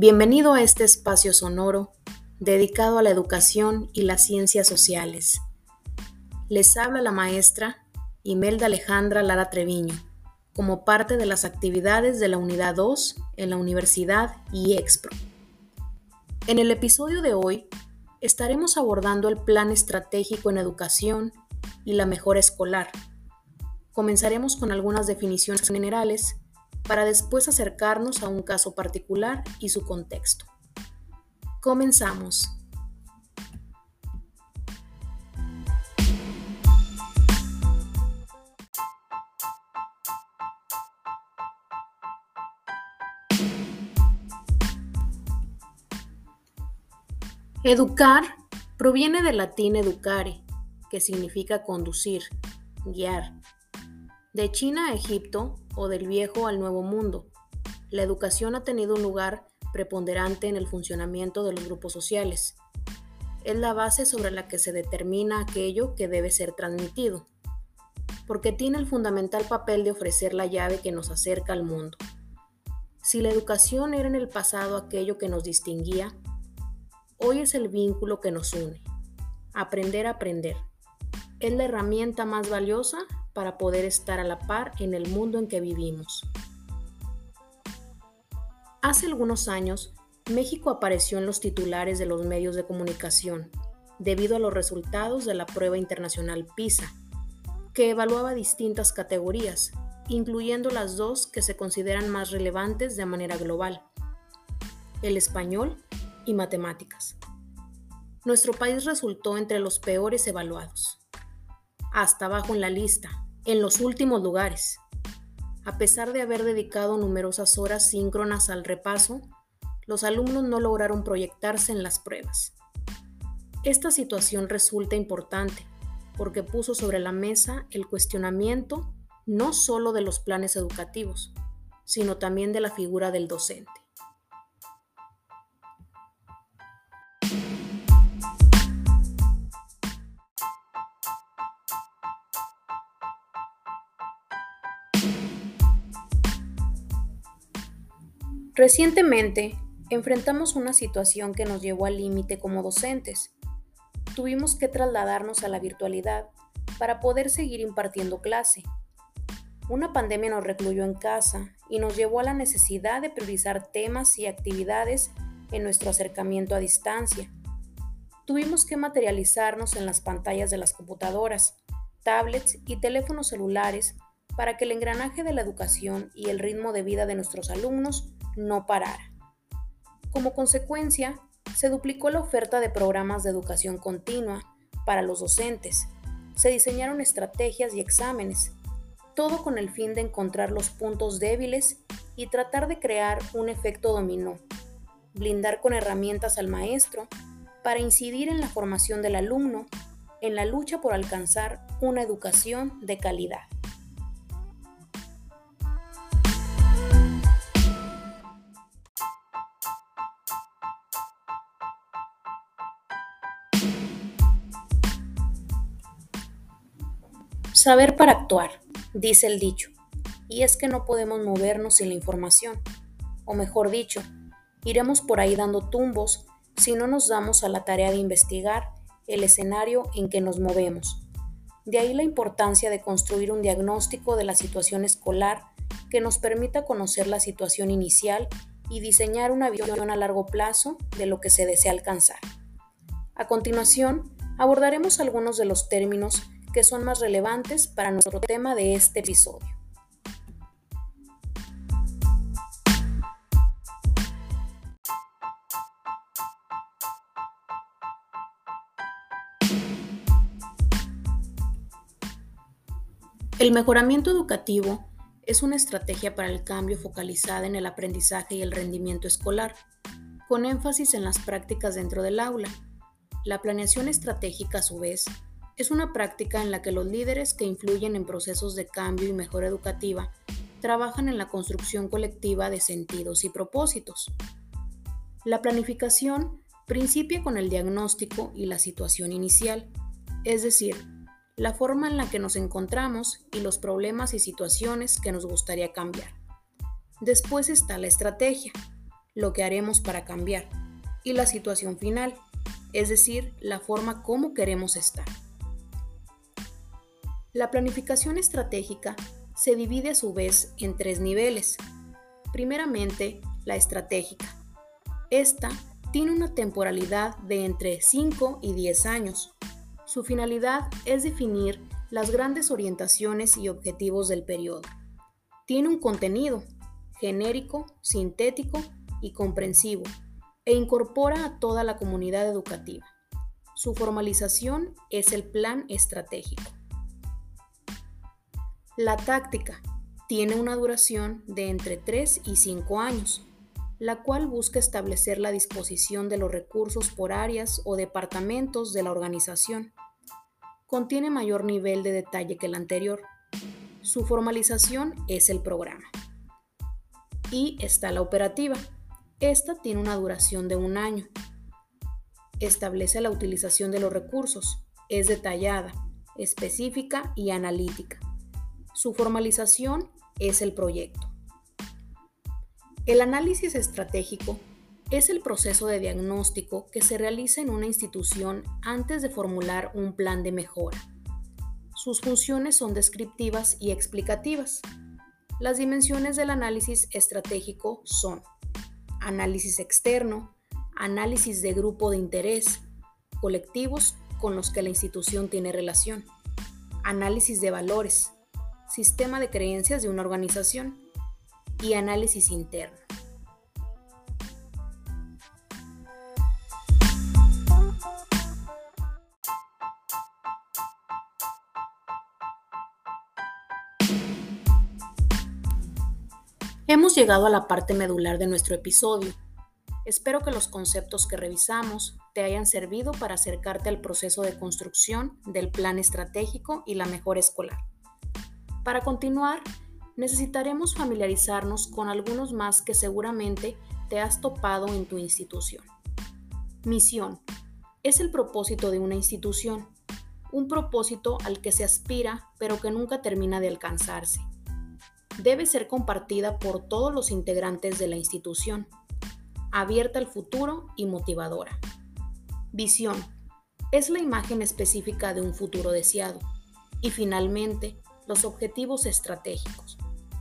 Bienvenido a este espacio sonoro dedicado a la educación y las ciencias sociales. Les habla la maestra Imelda Alejandra Lara Treviño, como parte de las actividades de la Unidad 2 en la Universidad IEXPRO. En el episodio de hoy estaremos abordando el Plan Estratégico en Educación y la Mejora Escolar. Comenzaremos con algunas definiciones generales para después acercarnos a un caso particular y su contexto. Comenzamos. Educar proviene del latín educare, que significa conducir, guiar. De China a Egipto o del viejo al nuevo mundo. La educación ha tenido un lugar preponderante en el funcionamiento de los grupos sociales. Es la base sobre la que se determina aquello que debe ser transmitido, porque tiene el fundamental papel de ofrecer la llave que nos acerca al mundo. Si la educación era en el pasado aquello que nos distinguía, hoy es el vínculo que nos une. Aprender a aprender. Es la herramienta más valiosa para poder estar a la par en el mundo en que vivimos. Hace algunos años, México apareció en los titulares de los medios de comunicación debido a los resultados de la prueba internacional PISA, que evaluaba distintas categorías, incluyendo las dos que se consideran más relevantes de manera global, el español y matemáticas. Nuestro país resultó entre los peores evaluados. Hasta abajo en la lista, en los últimos lugares. A pesar de haber dedicado numerosas horas síncronas al repaso, los alumnos no lograron proyectarse en las pruebas. Esta situación resulta importante porque puso sobre la mesa el cuestionamiento no solo de los planes educativos, sino también de la figura del docente. Recientemente, enfrentamos una situación que nos llevó al límite como docentes. Tuvimos que trasladarnos a la virtualidad para poder seguir impartiendo clase. Una pandemia nos recluyó en casa y nos llevó a la necesidad de priorizar temas y actividades en nuestro acercamiento a distancia. Tuvimos que materializarnos en las pantallas de las computadoras, tablets y teléfonos celulares para que el engranaje de la educación y el ritmo de vida de nuestros alumnos no parara. Como consecuencia, se duplicó la oferta de programas de educación continua para los docentes, se diseñaron estrategias y exámenes, todo con el fin de encontrar los puntos débiles y tratar de crear un efecto dominó, blindar con herramientas al maestro para incidir en la formación del alumno en la lucha por alcanzar una educación de calidad. Saber para actuar, dice el dicho, y es que no podemos movernos sin la información, o mejor dicho, iremos por ahí dando tumbos si no nos damos a la tarea de investigar el escenario en que nos movemos. De ahí la importancia de construir un diagnóstico de la situación escolar que nos permita conocer la situación inicial y diseñar una visión a largo plazo de lo que se desea alcanzar. A continuación, abordaremos algunos de los términos que son más relevantes para nuestro tema de este episodio. El mejoramiento educativo es una estrategia para el cambio focalizada en el aprendizaje y el rendimiento escolar, con énfasis en las prácticas dentro del aula. La planeación estratégica, a su vez, es una práctica en la que los líderes que influyen en procesos de cambio y mejora educativa trabajan en la construcción colectiva de sentidos y propósitos. La planificación principia con el diagnóstico y la situación inicial, es decir, la forma en la que nos encontramos y los problemas y situaciones que nos gustaría cambiar. Después está la estrategia, lo que haremos para cambiar, y la situación final, es decir, la forma como queremos estar. La planificación estratégica se divide a su vez en tres niveles. Primeramente, la estratégica. Esta tiene una temporalidad de entre 5 y 10 años. Su finalidad es definir las grandes orientaciones y objetivos del periodo. Tiene un contenido genérico, sintético y comprensivo e incorpora a toda la comunidad educativa. Su formalización es el plan estratégico. La táctica tiene una duración de entre 3 y 5 años, la cual busca establecer la disposición de los recursos por áreas o departamentos de la organización. Contiene mayor nivel de detalle que el anterior. Su formalización es el programa. Y está la operativa, esta tiene una duración de un año. Establece la utilización de los recursos. Es detallada, específica y analítica. Su formalización es el proyecto. El análisis estratégico es el proceso de diagnóstico que se realiza en una institución antes de formular un plan de mejora. Sus funciones son descriptivas y explicativas. Las dimensiones del análisis estratégico son análisis externo, análisis de grupo de interés, colectivos con los que la institución tiene relación, análisis de valores, sistema de creencias de una organización y análisis interno. Hemos llegado a la parte medular de nuestro episodio. Espero que los conceptos que revisamos te hayan servido para acercarte al proceso de construcción del plan estratégico y la mejora escolar. Para continuar, necesitaremos familiarizarnos con algunos más que seguramente te has topado en tu institución. Misión. Es el propósito de una institución, un propósito al que se aspira pero que nunca termina de alcanzarse debe ser compartida por todos los integrantes de la institución, abierta al futuro y motivadora. Visión es la imagen específica de un futuro deseado. Y finalmente, los objetivos estratégicos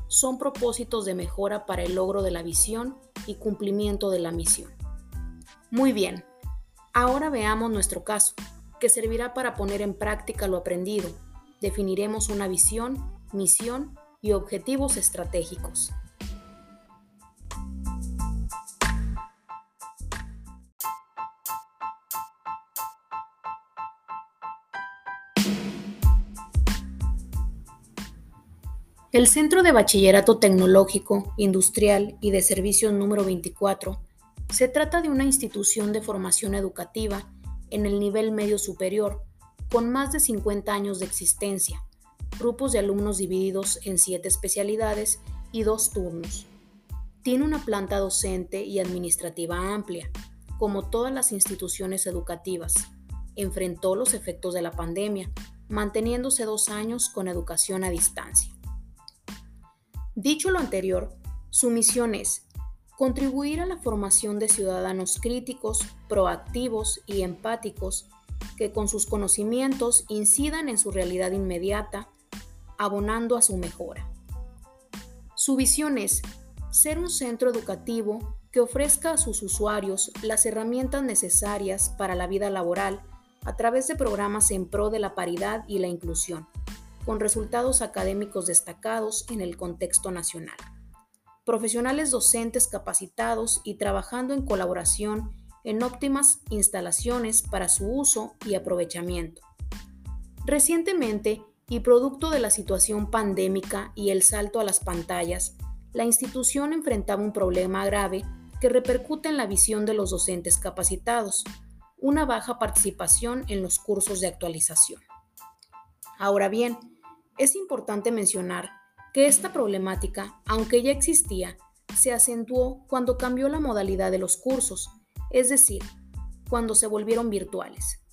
son propósitos de mejora para el logro de la visión y cumplimiento de la misión. Muy bien, ahora veamos nuestro caso, que servirá para poner en práctica lo aprendido. Definiremos una visión, misión y objetivos estratégicos. El Centro de Bachillerato Tecnológico, Industrial y de Servicios número 24 se trata de una institución de formación educativa en el nivel medio superior, con más de 50 años de existencia, grupos de alumnos divididos en siete especialidades y dos turnos. Tiene una planta docente y administrativa amplia, como todas las instituciones educativas. Enfrentó los efectos de la pandemia, manteniéndose dos años con educación a distancia. Dicho lo anterior, su misión es contribuir a la formación de ciudadanos críticos, proactivos y empáticos que con sus conocimientos incidan en su realidad inmediata abonando a su mejora. Su visión es ser un centro educativo que ofrezca a sus usuarios las herramientas necesarias para la vida laboral a través de programas en pro de la paridad y la inclusión, con resultados académicos destacados en el contexto nacional. Profesionales docentes capacitados y trabajando en colaboración en óptimas instalaciones para su uso y aprovechamiento. Recientemente, y producto de la situación pandémica y el salto a las pantallas, la institución enfrentaba un problema grave que repercute en la visión de los docentes capacitados, una baja participación en los cursos de actualización. Ahora bien, es importante mencionar que esta problemática, aunque ya existía, se acentuó cuando cambió la modalidad de los cursos, es decir, cuando se volvieron virtuales.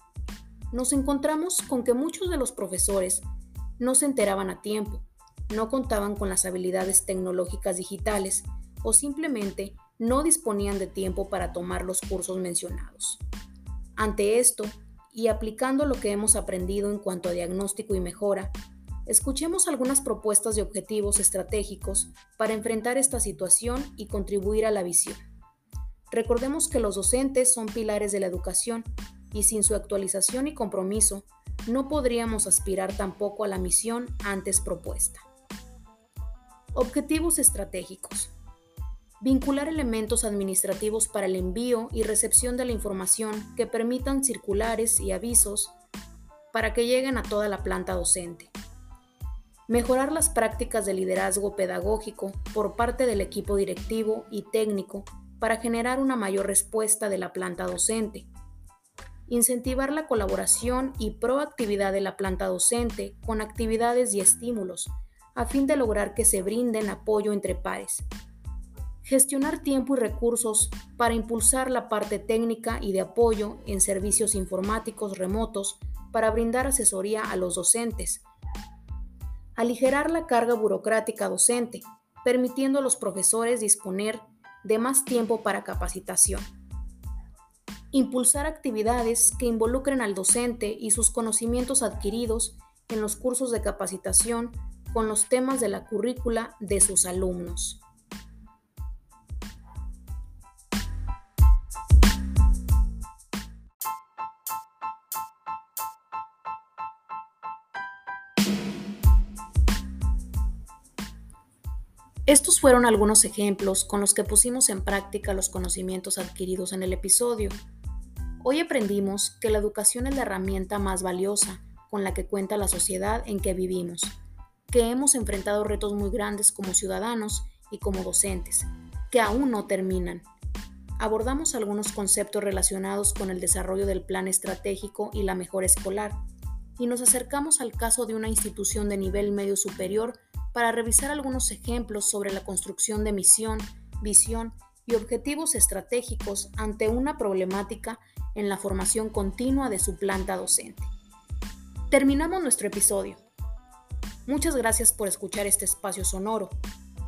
Nos encontramos con que muchos de los profesores no se enteraban a tiempo, no contaban con las habilidades tecnológicas digitales o simplemente no disponían de tiempo para tomar los cursos mencionados. Ante esto, y aplicando lo que hemos aprendido en cuanto a diagnóstico y mejora, escuchemos algunas propuestas de objetivos estratégicos para enfrentar esta situación y contribuir a la visión. Recordemos que los docentes son pilares de la educación y sin su actualización y compromiso, no podríamos aspirar tampoco a la misión antes propuesta. Objetivos estratégicos. Vincular elementos administrativos para el envío y recepción de la información que permitan circulares y avisos para que lleguen a toda la planta docente. Mejorar las prácticas de liderazgo pedagógico por parte del equipo directivo y técnico para generar una mayor respuesta de la planta docente. Incentivar la colaboración y proactividad de la planta docente con actividades y estímulos a fin de lograr que se brinden apoyo entre pares. Gestionar tiempo y recursos para impulsar la parte técnica y de apoyo en servicios informáticos remotos para brindar asesoría a los docentes. Aligerar la carga burocrática docente, permitiendo a los profesores disponer de más tiempo para capacitación. Impulsar actividades que involucren al docente y sus conocimientos adquiridos en los cursos de capacitación con los temas de la currícula de sus alumnos. Estos fueron algunos ejemplos con los que pusimos en práctica los conocimientos adquiridos en el episodio. Hoy aprendimos que la educación es la herramienta más valiosa con la que cuenta la sociedad en que vivimos que hemos enfrentado retos muy grandes como ciudadanos y como docentes, que aún no terminan. Abordamos algunos conceptos relacionados con el desarrollo del plan estratégico y la mejora escolar, y nos acercamos al caso de una institución de nivel medio superior para revisar algunos ejemplos sobre la construcción de misión, visión y objetivos estratégicos ante una problemática en la formación continua de su planta docente. Terminamos nuestro episodio. Muchas gracias por escuchar este espacio sonoro.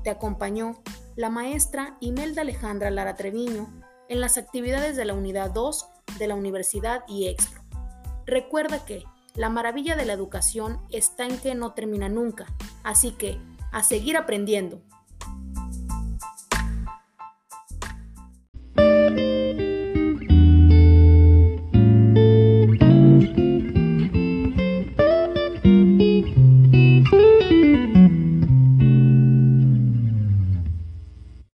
Te acompañó la maestra Imelda Alejandra Lara Treviño en las actividades de la Unidad 2 de la Universidad y Expo. Recuerda que la maravilla de la educación está en que no termina nunca, así que a seguir aprendiendo.